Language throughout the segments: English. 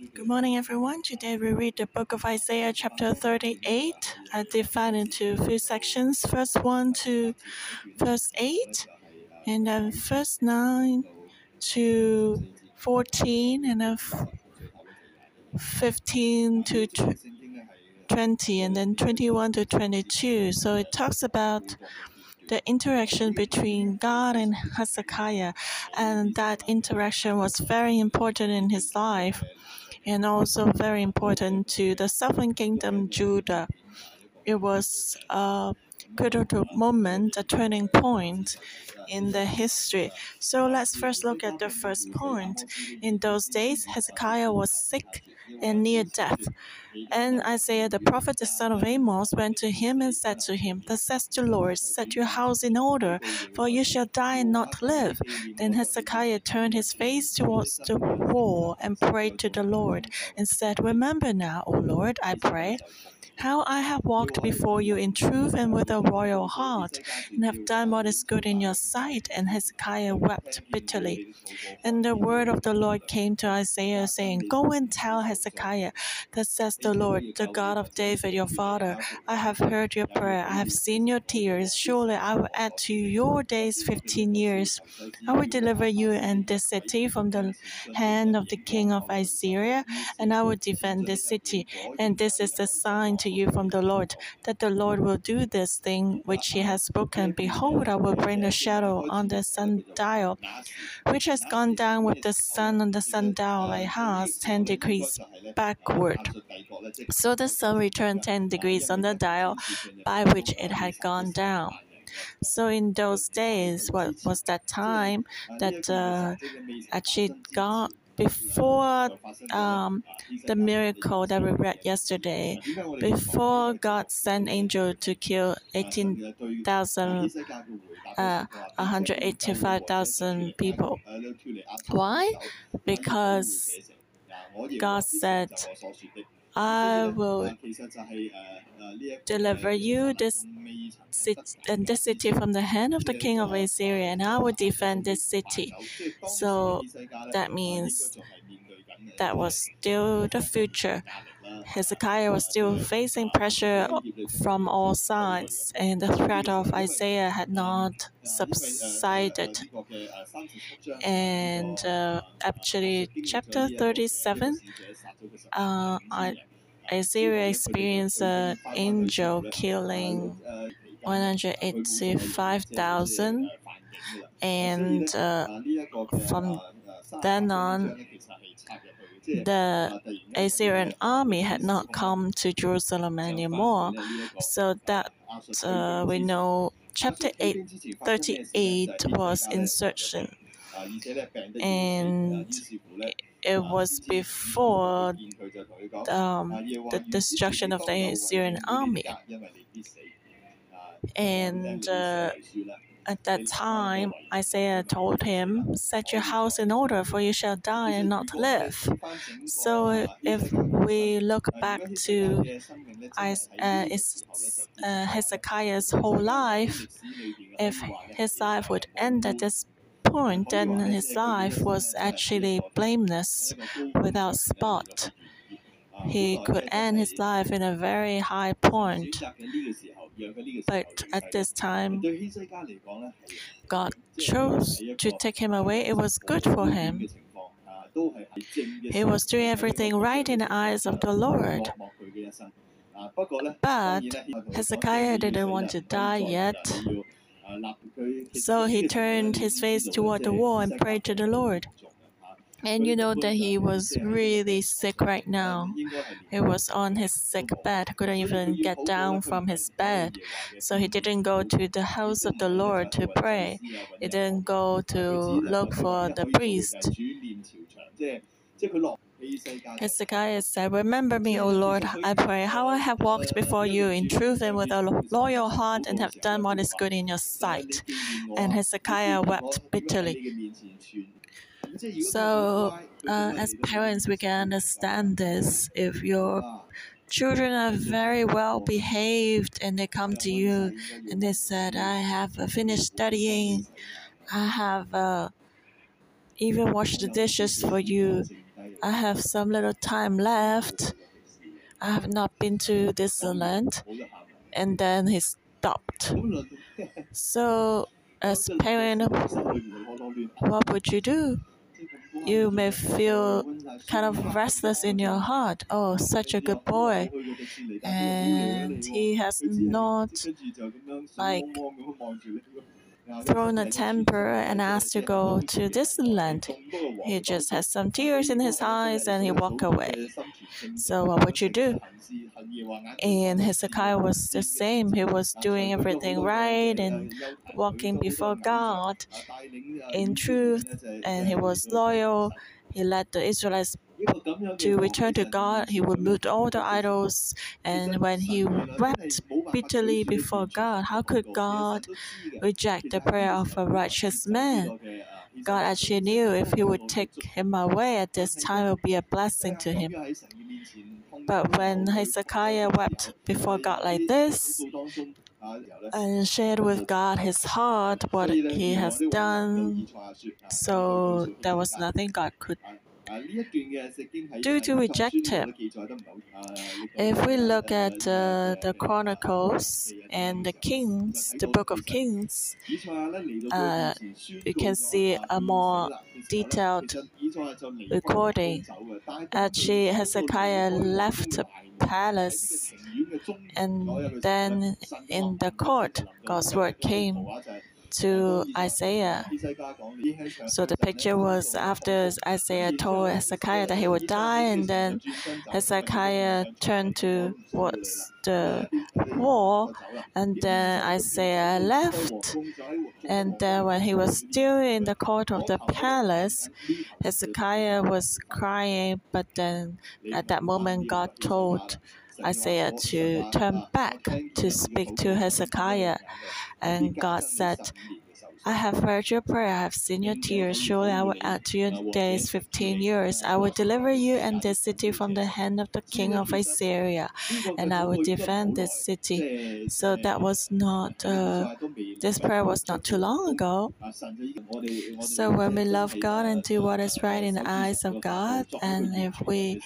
Good morning, everyone. Today we read the book of Isaiah, chapter 38. I divide into a few sections. First 1 to verse 8, and then verse 9 to 14, and then 15 to 20, and then 21 to 22. So it talks about the interaction between God and Hezekiah, and that interaction was very important in his life and also very important to the southern kingdom, Judah. It was a critical moment, a turning point in the history. So let's first look at the first point. In those days, Hezekiah was sick and near death. And Isaiah the prophet, the son of Amos, went to him and said to him, Thus says the Lord, set your house in order, for you shall die and not live. Then Hezekiah turned his face towards the wall and prayed to the Lord, and said, Remember now, O Lord, I pray how I have walked before you in truth and with a royal heart, and have done what is good in your sight. And Hezekiah wept bitterly. And the word of the Lord came to Isaiah, saying, Go and tell Hezekiah, Thus says the Lord, the God of David your father, I have heard your prayer, I have seen your tears. Surely I will add to your days fifteen years. I will deliver you and this city from the hand of the king of Assyria, and I will defend this city. And this is the sign to you from the Lord, that the Lord will do this thing which he has spoken. Behold, I will bring a shadow on the sundial, which has gone down with the sun on the sundial like has ten degrees backward. So the sun returned ten degrees on the dial by which it had gone down. So in those days, what was that time that uh, actually God before um, the miracle that we read yesterday, before God sent angel to kill 18,000, uh, 185,000 people. Why? Because God said, I will deliver you this city, and this city from the hand of the king of Assyria, and I will defend this city. So that means that was still the future. Hezekiah was still facing pressure from all sides, and the threat of Isaiah had not subsided. And uh, actually, chapter 37, uh, Isaiah experienced an angel killing 185,000, and uh, from then on, the Assyrian army had not come to Jerusalem anymore. So that uh, we know chapter 8, 38 was insurrection. And it was before um, the destruction of the Assyrian army. And uh, at that time, Isaiah told him, Set your house in order, for you shall die and not live. So, if we look back to uh, uh, Hezekiah's whole life, if his life would end at this point, then his life was actually blameless, without spot. He could end his life in a very high point. But at this time, God chose to take him away. It was good for him. He was doing everything right in the eyes of the Lord. But Hezekiah didn't want to die yet. So he turned his face toward the wall and prayed to the Lord. And you know that he was really sick right now. He was on his sick bed, couldn't even get down from his bed. So he didn't go to the house of the Lord to pray. He didn't go to look for the priest. Hezekiah said, Remember me, O Lord, I pray, how I have walked before you in truth and with a loyal heart and have done what is good in your sight. And Hezekiah wept bitterly. So, uh, as parents, we can understand this. If your children are very well behaved and they come to you and they said, I have finished studying, I have uh, even washed the dishes for you, I have some little time left. I have not been to this land. And then he stopped. So, as parent, what would you do? You may feel kind of restless in your heart. Oh, such a good boy. And he has not like thrown a temper and asked to go to Disneyland. He just has some tears in his eyes and he walked away. So what would you do? And Hezekiah was the same. He was doing everything right and walking before God in truth, and he was loyal. He led the Israelites to return to God, he move all the idols. And when he wept bitterly before God, how could God reject the prayer of a righteous man? God actually knew if he would take him away at this time, it would be a blessing to him. But when Hezekiah wept before God like this, and shared with God his heart what he has done, so there was nothing God could due to reject him. If we look at uh, the Chronicles and the Kings, the Book of Kings, uh, we can see a more detailed recording. Actually, Hezekiah left the palace, and then in the court, God's word came to Isaiah. So the picture was after Isaiah told Hezekiah that he would die, and then Hezekiah turned towards the wall, and then Isaiah left. And then when he was still in the court of the palace, Hezekiah was crying, but then at that moment God told Isaiah to turn back to speak to Hezekiah. And God said, I have heard your prayer, I have seen your tears. Surely I will add to your days fifteen years. I will deliver you and this city from the hand of the king of Assyria, and I will defend this city. So that was not, uh, this prayer was not too long ago. So when we love God and do what is right in the eyes of God, and if we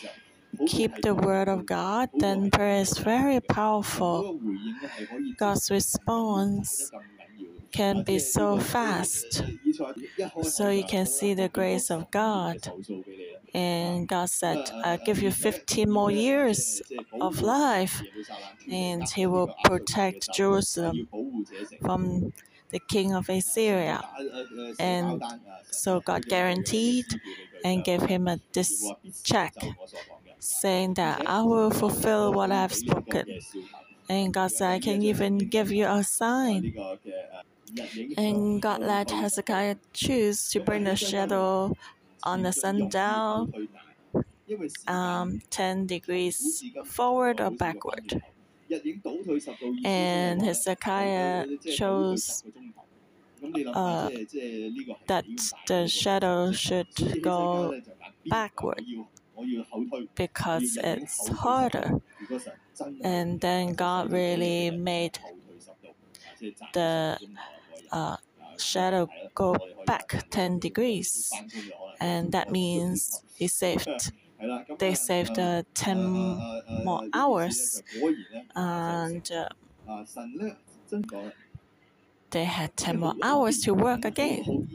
keep the word of God, then prayer is very powerful. God's response can be so fast. So you can see the grace of God. And God said, I'll give you 15 more years of life, and He will protect Jerusalem from the king of Assyria. And so God guaranteed and gave him a this check saying that I will fulfill what I have spoken. And God said, I can even give you a sign. And God let Hezekiah choose to bring the shadow on the sundial um, 10 degrees forward or backward. And Hezekiah chose uh, that the shadow should go backward because it's harder. And then God really made the uh, shadow go back 10 degrees. And that means he saved they saved uh, 10 more hours. And uh, they had 10 more hours to work again.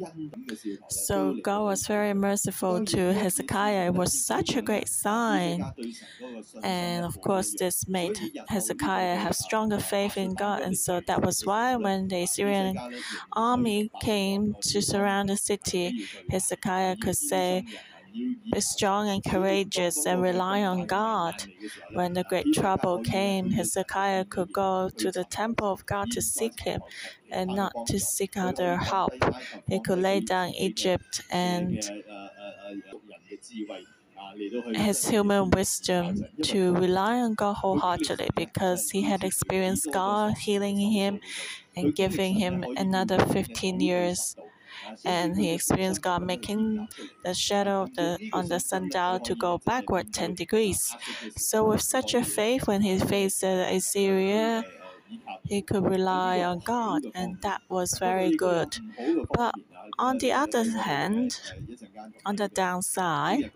So God was very merciful to Hezekiah. It was such a great sign. And of course, this made Hezekiah have stronger faith in God. And so that was why when the Assyrian army came to surround the city, Hezekiah could say, be strong and courageous and rely on God. When the great trouble came, Hezekiah could go to the temple of God to seek Him and not to seek other help. He could lay down Egypt and his human wisdom to rely on God wholeheartedly because he had experienced God healing him and giving him another 15 years and he experienced God making the shadow of the, on the sundial to go backward 10 degrees. So, with such a faith, when he faced Assyria, he could rely on God, and that was very good. But on the other hand, on the downside,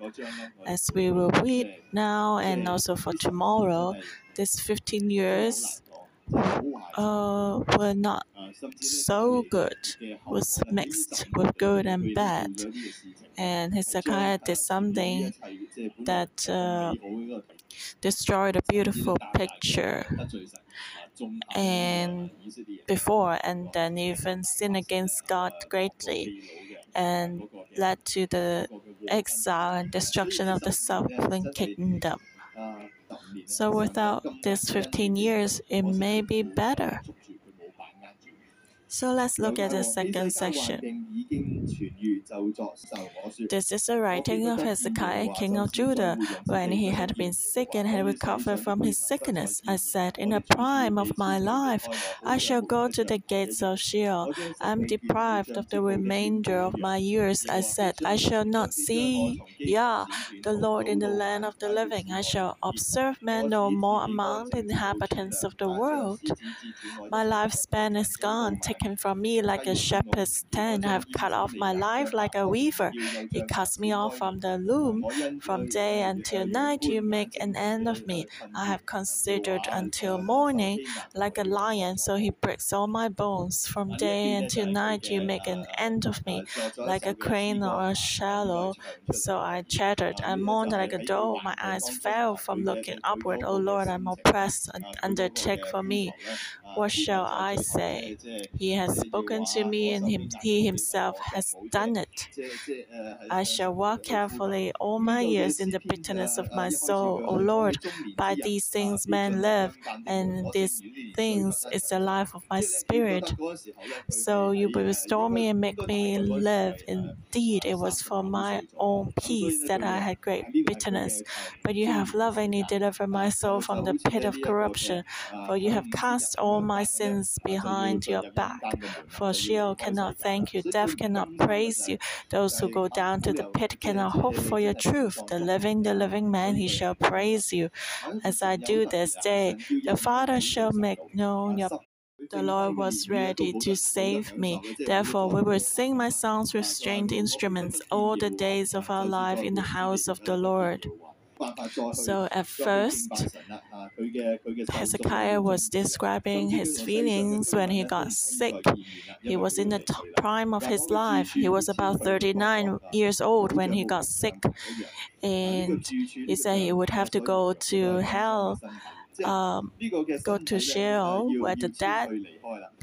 as we will read now and also for tomorrow, this 15 years uh, were not so good, was mixed with good and bad. And Hezekiah did something that uh, destroyed a beautiful picture and before and then even sin against God greatly and led to the exile and destruction of the southern kingdom. So without these 15 years, it may be better. So let's look at the second section. This is the writing of Hezekiah, king of Judah, when he had been sick and had recovered from his sickness. I said, In the prime of my life, I shall go to the gates of Sheol. I am deprived of the remainder of my years. I said, I shall not see Yah, the Lord, in the land of the living. I shall observe men no more among the inhabitants of the world. My lifespan is gone. Take taken from me like a shepherd's tent. I have cut off my life like a weaver. He cuts me off from the loom. From day until night, you make an end of me. I have considered until morning like a lion, so he breaks all my bones. From day until night, you make an end of me like a crane or a swallow. So I chattered. I mourned like a dove. My eyes fell from looking upward. O oh Lord, I'm oppressed. Undertake for me. What shall I say? He has spoken to me, and him, he himself has done it. I shall walk carefully all my years in the bitterness of my soul. O Lord, by these things men live, and these things is the life of my spirit. So you will restore me and make me live. Indeed, it was for my own peace that I had great bitterness. But you have lovingly delivered my soul from the pit of corruption, for you have cast all my sins behind your back. For Sheol cannot thank you, death cannot praise you. Those who go down to the pit cannot hope for your truth. The living, the living man, he shall praise you. As I do this day, the Father shall make known your the Lord was ready to save me. Therefore, we will sing my songs with stringed instruments all the days of our life in the house of the Lord. So at first, Hezekiah was describing his feelings when he got sick. He was in the prime of his life. He was about 39 years old when he got sick. And he said he would have to go to hell um, go to Sheol where the dead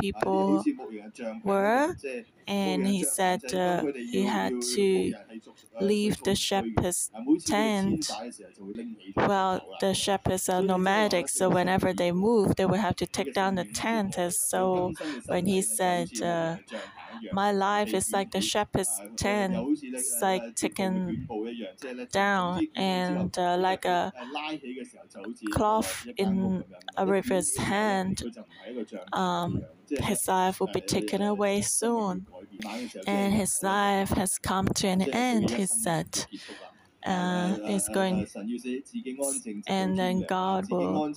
people were, and he said uh, he had to leave the shepherd's tent. Well, the shepherds are nomadic, so whenever they move, they would have to take down the tent. And So when he said, uh, my life is like the shepherd's tent, it's like taken down and uh, like a cloth in a river's hand. Um, his life will be taken away soon, and his life has come to an end, he said uh, is going, and then God will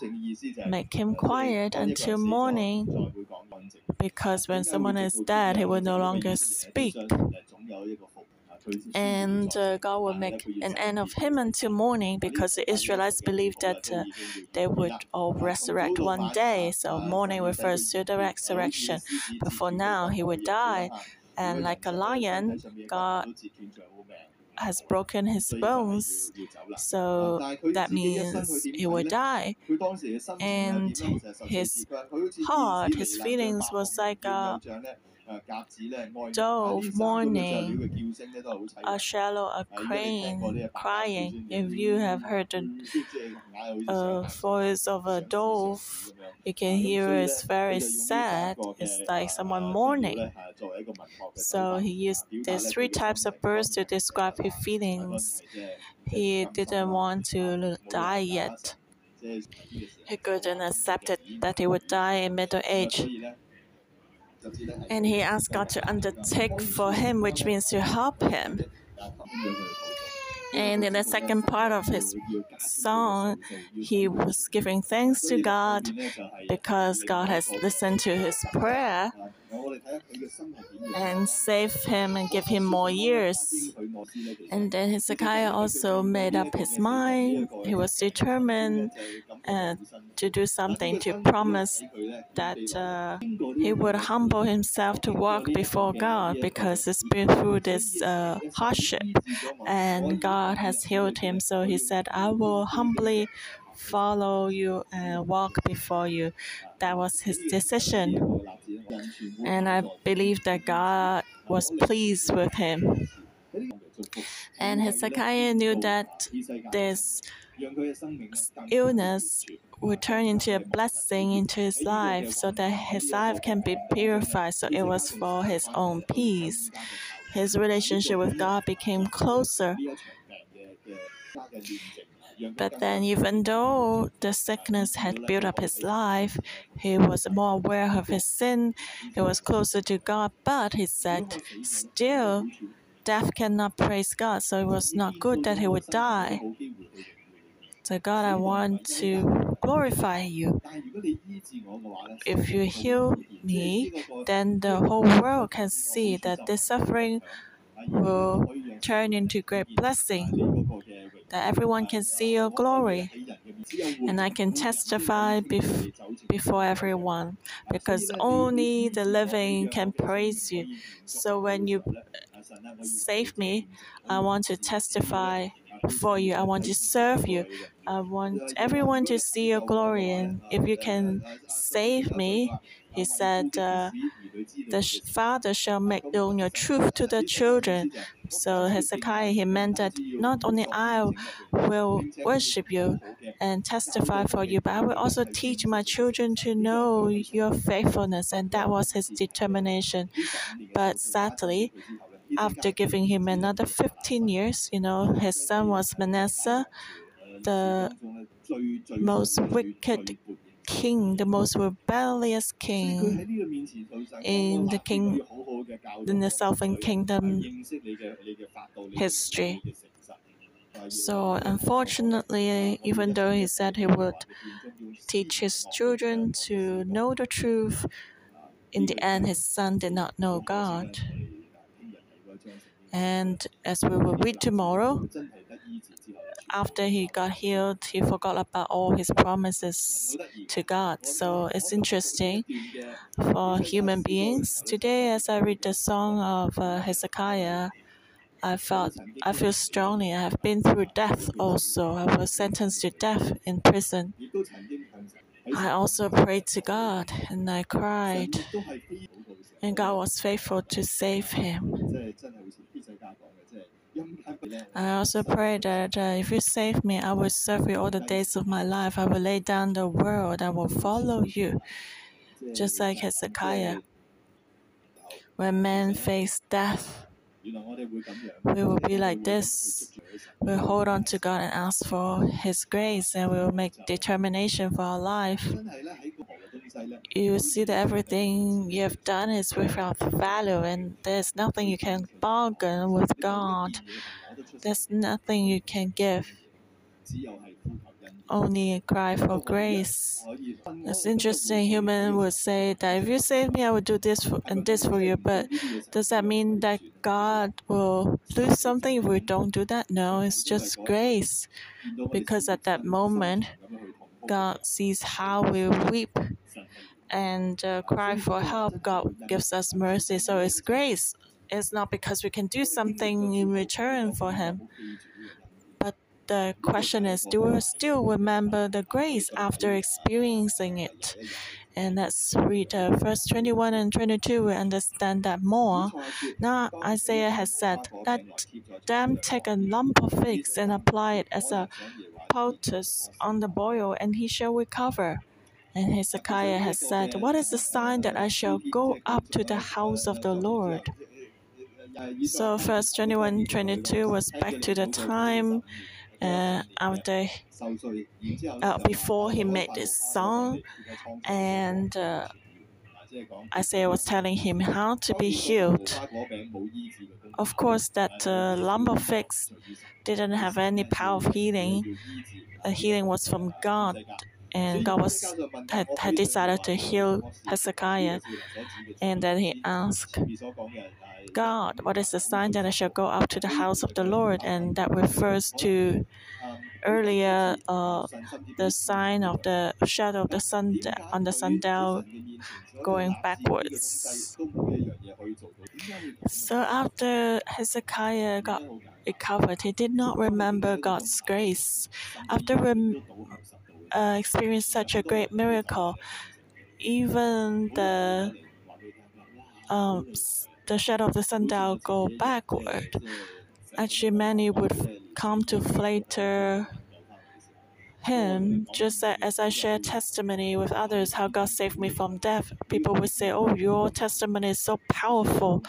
make him quiet until morning, because when someone is dead, he will no longer speak. And uh, God will make an end of him until morning because the Israelites believed that uh, they would all resurrect one day. So, morning refers to the resurrection. But for now, he would die. And like a lion, God has broken his bones, so that means he will die. And his heart, his feelings was like uh, a dove mourning, a swallow, a crane crying. If you have heard the voice of a dove, you can hear it's very sad. It's like someone mourning. So he used these three types of birds to describe his feelings. He didn't want to die yet. He couldn't accept it that he would die in middle age. And he asked God to undertake for him, which means to help him. And in the second part of his song, he was giving thanks to God because God has listened to his prayer and save him and give him more years. And then Hezekiah also made up his mind. He was determined uh, to do something to promise that uh, he would humble himself to walk before God because he's been through this uh, hardship and God has healed him. So he said, I will humbly follow you and walk before you. That was his decision. And I believe that God was pleased with him. And Hezekiah knew that this illness would turn into a blessing into his life so that his life can be purified. So it was for his own peace. His relationship with God became closer. But then, even though the sickness had built up his life, he was more aware of his sin, he was closer to God. But he said, still, death cannot praise God, so it was not good that he would die. So, God, I want to glorify you. If you heal me, then the whole world can see that this suffering will turn into great blessing, that everyone can see your glory. And I can testify bef- before everyone, because only the living can praise you. So when you save me, I want to testify for you. I want to serve you. I want everyone to see your glory. And if you can save me, he said, uh, the father shall make known your truth to the children. So Hezekiah, he meant that not only I will worship you and testify for you, but I will also teach my children to know your faithfulness. And that was his determination. But sadly, after giving him another 15 years, you know, his son was Manasseh, the most wicked king, the most rebellious king in the king in the southern kingdom history. So unfortunately, even though he said he would teach his children to know the truth, in the end his son did not know God. And as we will read tomorrow, after he got healed, he forgot about all his promises to God. So it's interesting for human beings. Today, as I read the song of uh, Hezekiah, I felt I feel strongly. I have been through death also. I was sentenced to death in prison. I also prayed to God and I cried, and God was faithful to save him. I also pray that uh, if you save me, I will serve you all the days of my life. I will lay down the world. I will follow you, just like Hezekiah. When men face death, we will be like this. We'll hold on to God and ask for His grace, and we will make determination for our life. You see that everything you have done is without value, and there's nothing you can bargain with God. There's nothing you can give. Only a cry for grace. It's interesting. Human would say that if you save me, I will do this for, and this for you. But does that mean that God will lose something if we don't do that? No, it's just grace. Because at that moment, God sees how we weep and uh, cry for help. God gives us mercy. So it's grace. It's not because we can do something in return for Him. But the question is do we still remember the grace after experiencing it? And let's read uh, verse 21 and 22. We understand that more. Now Isaiah has said, Let them take a lump of figs and apply it as a poultice on the boil, and he shall recover. And Hezekiah has said, What is the sign that I shall go up to the house of the Lord? So, first 21 22 was back to the time uh, after, uh, before he made this song, and uh, Isaiah was telling him how to be healed. Of course, that uh, lump of didn't have any power of healing. The healing was from God and God was had, had decided to heal Hezekiah. And then he asked God, What is the sign that I shall go up to the house of the Lord? And that refers to earlier uh, the sign of the shadow of the sun on the sundial going backwards. So after Hezekiah got recovered, he did not remember God's grace. After rem- uh, experiencing such a great miracle, even the um, the shadow of the sundial go backward. Actually, many would come to flatter him, just as I share testimony with others how God saved me from death. People would say, Oh, your testimony is so powerful.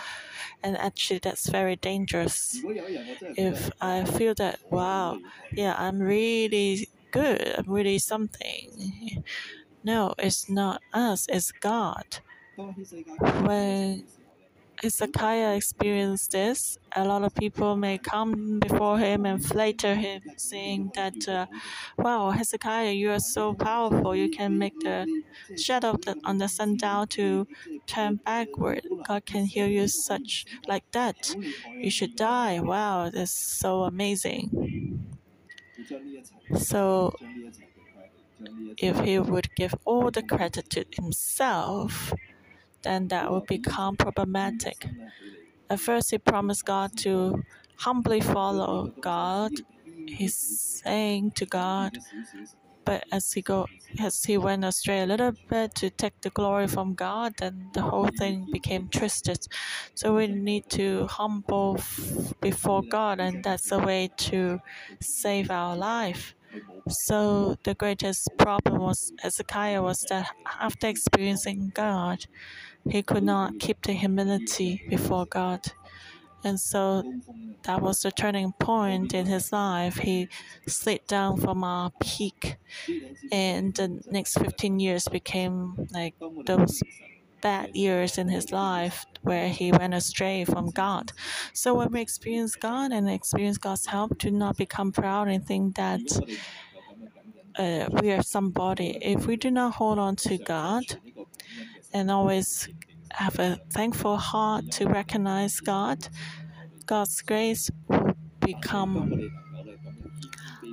And actually, that's very dangerous. If I feel that, wow, yeah, I'm really good, I'm really something. No, it's not us, it's God. When Hezekiah experienced this. A lot of people may come before him and flatter him, saying that, uh, "Wow, Hezekiah, you are so powerful. You can make the shadow on the sundial to turn backward. God can heal you such like that. You should die. Wow, that's so amazing." So, if he would give all the credit to himself, then that would become problematic. At first, he promised God to humbly follow God. He's saying to God, but as he go, as he went astray a little bit to take the glory from God, then the whole thing became twisted. So we need to humble before God, and that's the way to save our life. So the greatest problem was Hezekiah was that after experiencing God, he could not keep the humility before God. And so that was the turning point in his life. He slid down from a peak, and the next 15 years became like those bad years in his life where he went astray from God. So when we experience God and experience God's help, do not become proud and think that uh, we are somebody. If we do not hold on to God, and always have a thankful heart to recognize God, God's grace will become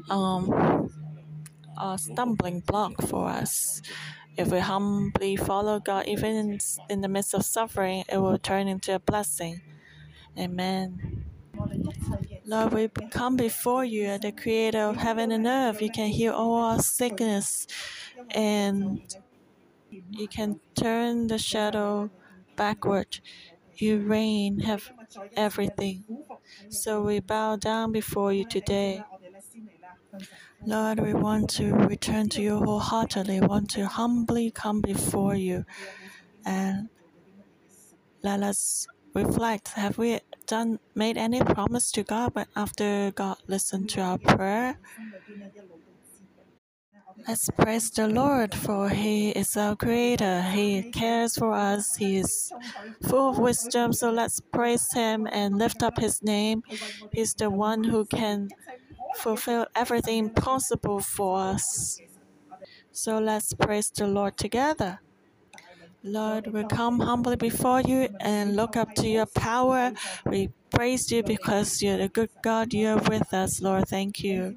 um, a stumbling block for us. If we humbly follow God, even in, the midst of suffering, it will turn into a blessing. Amen. Lord, we come before you, the creator of heaven and earth. You can heal all our sickness and you can turn the shadow backward. You reign, have everything. So we bow down before you today. Lord, we want to return to you wholeheartedly, want to humbly come before you and let us reflect. Have we done made any promise to God, but after God listened to our prayer? Let's praise the Lord, for He is our Creator. He cares for us. He is full of wisdom. So let's praise Him and lift up His name. He's the one who can fulfill everything possible for us. So let's praise the Lord together. Lord, we come humbly before you and look up to your power. We praise you because you're the good God. You're with us, Lord. Thank you.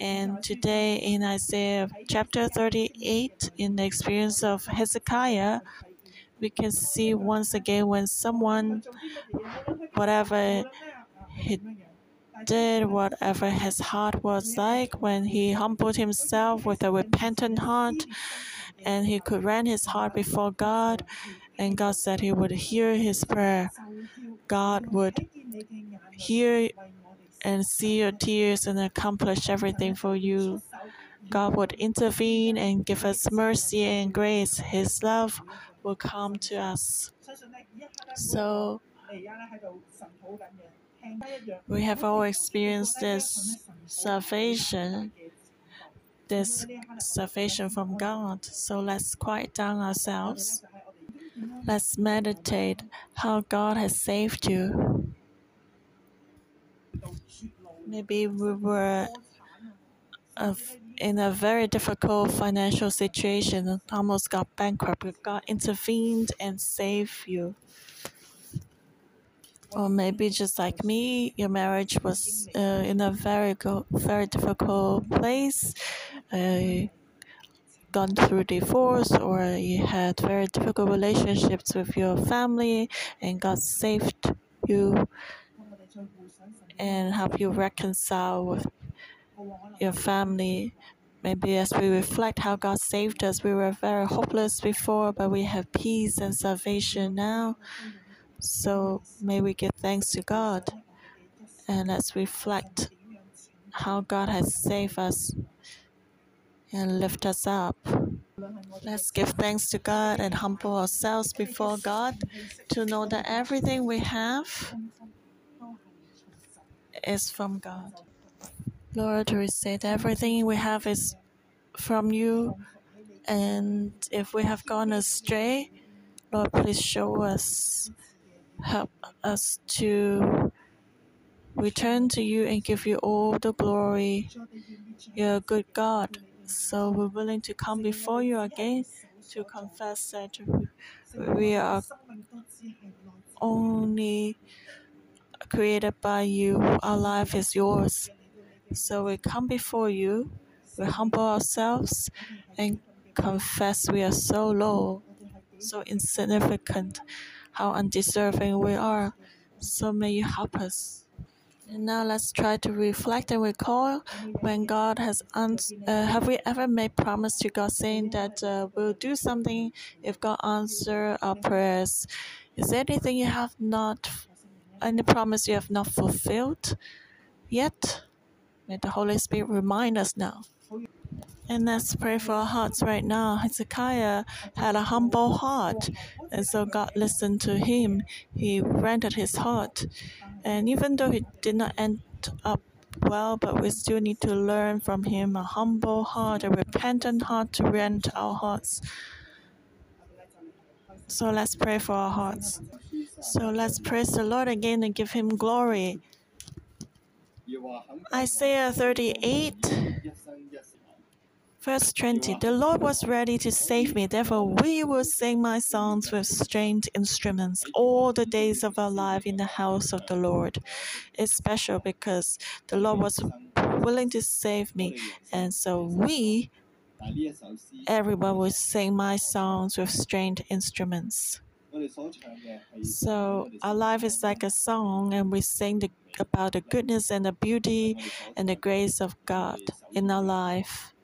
And today in Isaiah chapter 38, in the experience of Hezekiah, we can see once again when someone, whatever he did, whatever his heart was like, when he humbled himself with a repentant heart, and he could rend his heart before God, and God said he would hear his prayer. God would hear and see your tears and accomplish everything for you. God would intervene and give us mercy and grace. His love will come to us. So, we have all experienced this salvation, this salvation from God. So, let's quiet down ourselves. Let's meditate how God has saved you. Maybe we were in a very difficult financial situation, and almost got bankrupt, but God intervened and saved you. Or maybe just like me, your marriage was uh, in a very go- very difficult place. Gone through divorce or you had very difficult relationships with your family and God saved you and help you reconcile with your family. Maybe as we reflect how God saved us, we were very hopeless before, but we have peace and salvation now. So may we give thanks to God and let's reflect how God has saved us and lift us up. Let's give thanks to God and humble ourselves before God to know that everything we have is from God. Lord, we say that everything we have is from you, and if we have gone astray, Lord, please show us, help us to return to you and give you all the glory. You're a good God. So we're willing to come before you again to confess that we are only created by you. Our life is yours. So we come before you, we humble ourselves and confess we are so low, so insignificant, how undeserving we are. So may you help us. And now let's try to reflect and recall when God has answered. Uh, have we ever made promise to God saying that uh, we'll do something if God answer our prayers? Is there anything you have not, any promise you have not fulfilled yet? May the Holy Spirit remind us now. And let's pray for our hearts right now. Hezekiah had a humble heart, and so God listened to him. He rented his heart. And even though he did not end up well, but we still need to learn from him a humble heart, a repentant heart to rent our hearts. So let's pray for our hearts. So let's praise the Lord again and give him glory. Isaiah 38 Verse 20 The Lord was ready to save me, therefore we will sing my songs with stringed instruments all the days of our life in the house of the Lord. It's special because the Lord was willing to save me, and so we, everyone, will sing my songs with stringed instruments. So our life is like a song, and we sing the, about the goodness and the beauty and the grace of God in our life.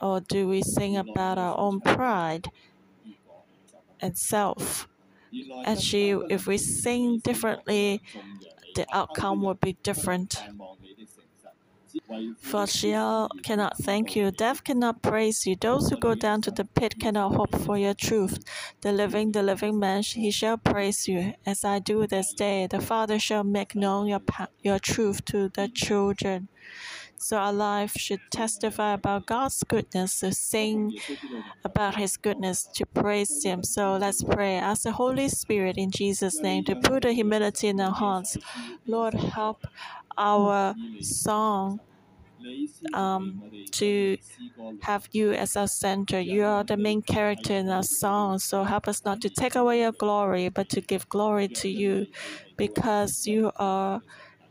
Or do we sing about our own pride and self? Actually, if we sing differently, the outcome will be different. For Sheol cannot thank you, death cannot praise you. Those who go down to the pit cannot hope for your truth. The living, the living man, he shall praise you, as I do this day. The Father shall make known your, your truth to the children. So our life should testify about God's goodness, to sing about His goodness, to praise Him. So let's pray. Ask the Holy Spirit in Jesus' name to put the humility in our hearts. Lord, help our song um, to have you as our center. You are the main character in our song. So help us not to take away your glory, but to give glory to you because you are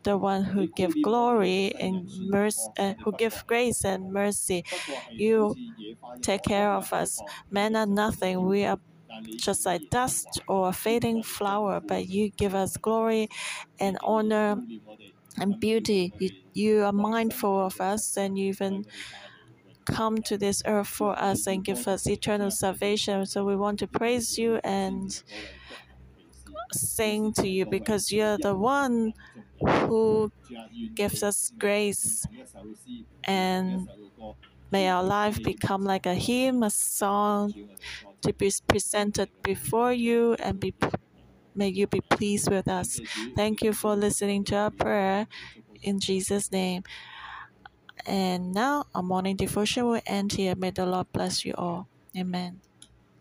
the one who give glory and mercy, uh, who give grace and mercy. You take care of us. Men are nothing. We are just like dust or a fading flower, but you give us glory and honor and beauty. You, you are mindful of us and you even come to this earth for us and give us eternal salvation. So we want to praise you and sing to you because you're the one who gives us grace. And may our life become like a hymn, a song to be presented before you and be may you be pleased with us. Thank you for listening to our prayer in Jesus' name. And now our morning devotion will end here. May the Lord bless you all. Amen.